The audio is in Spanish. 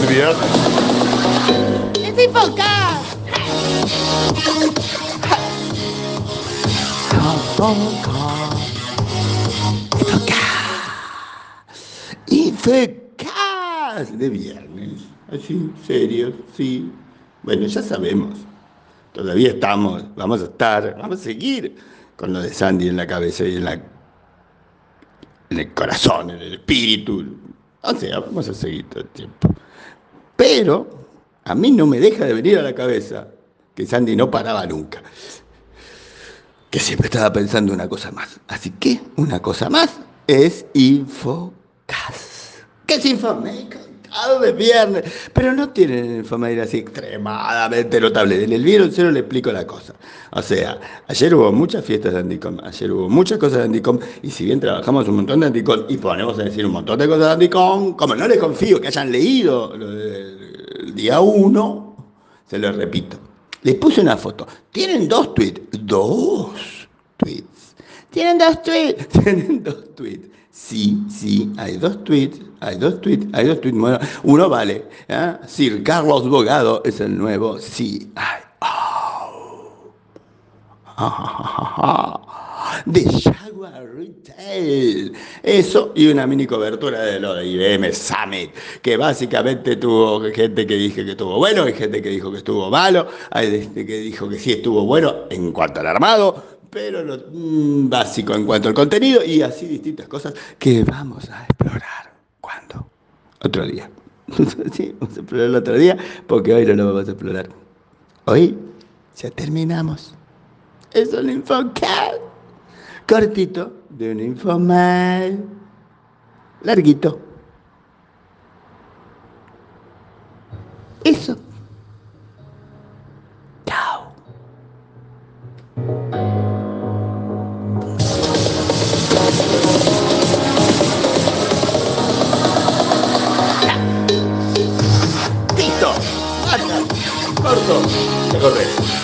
viernes. ¡Es Infocast! Infecast de viernes. Así, serio, sí. Bueno, ya sabemos. Todavía estamos, vamos a estar, vamos a seguir con lo de Sandy en la cabeza y en la en el corazón, en el espíritu. O sea, vamos a seguir todo el tiempo. Pero a mí no me deja de venir a la cabeza que Sandy no paraba nunca. Que siempre estaba pensando una cosa más. Así que una cosa más es Infocas. ¿Qué es De viernes, pero no tienen Infomail así extremadamente notable. En el Vieron Cero le explico la cosa. O sea, ayer hubo muchas fiestas de Andicom, ayer hubo muchas cosas de Andicom, y si bien trabajamos un montón de Andicom y ponemos a decir un montón de cosas de Andicom, como no les confío que hayan leído el día uno, se lo repito. Les puse una foto. Tienen dos tweets. Dos tweets. Tienen dos tweets. Tienen dos tweets. Sí, sí, hay dos tweets, hay dos tweets, hay dos tweets. Bueno, uno vale. ¿eh? Sir Carlos Bogado es el nuevo sí. De Jaguar Retail. Eso y una mini cobertura de lo de IBM Summit, que básicamente tuvo gente que dije que estuvo bueno, hay gente que dijo que estuvo malo, hay gente que dijo que sí estuvo bueno en cuanto al armado, pero lo mm, básico en cuanto al contenido y así distintas cosas que vamos a explorar. Otro día. sí, vamos a explorar el otro día porque hoy no lo vamos a explorar. Hoy ya terminamos. Es un infocast cortito de un infomal larguito. Eso. minutos se corre.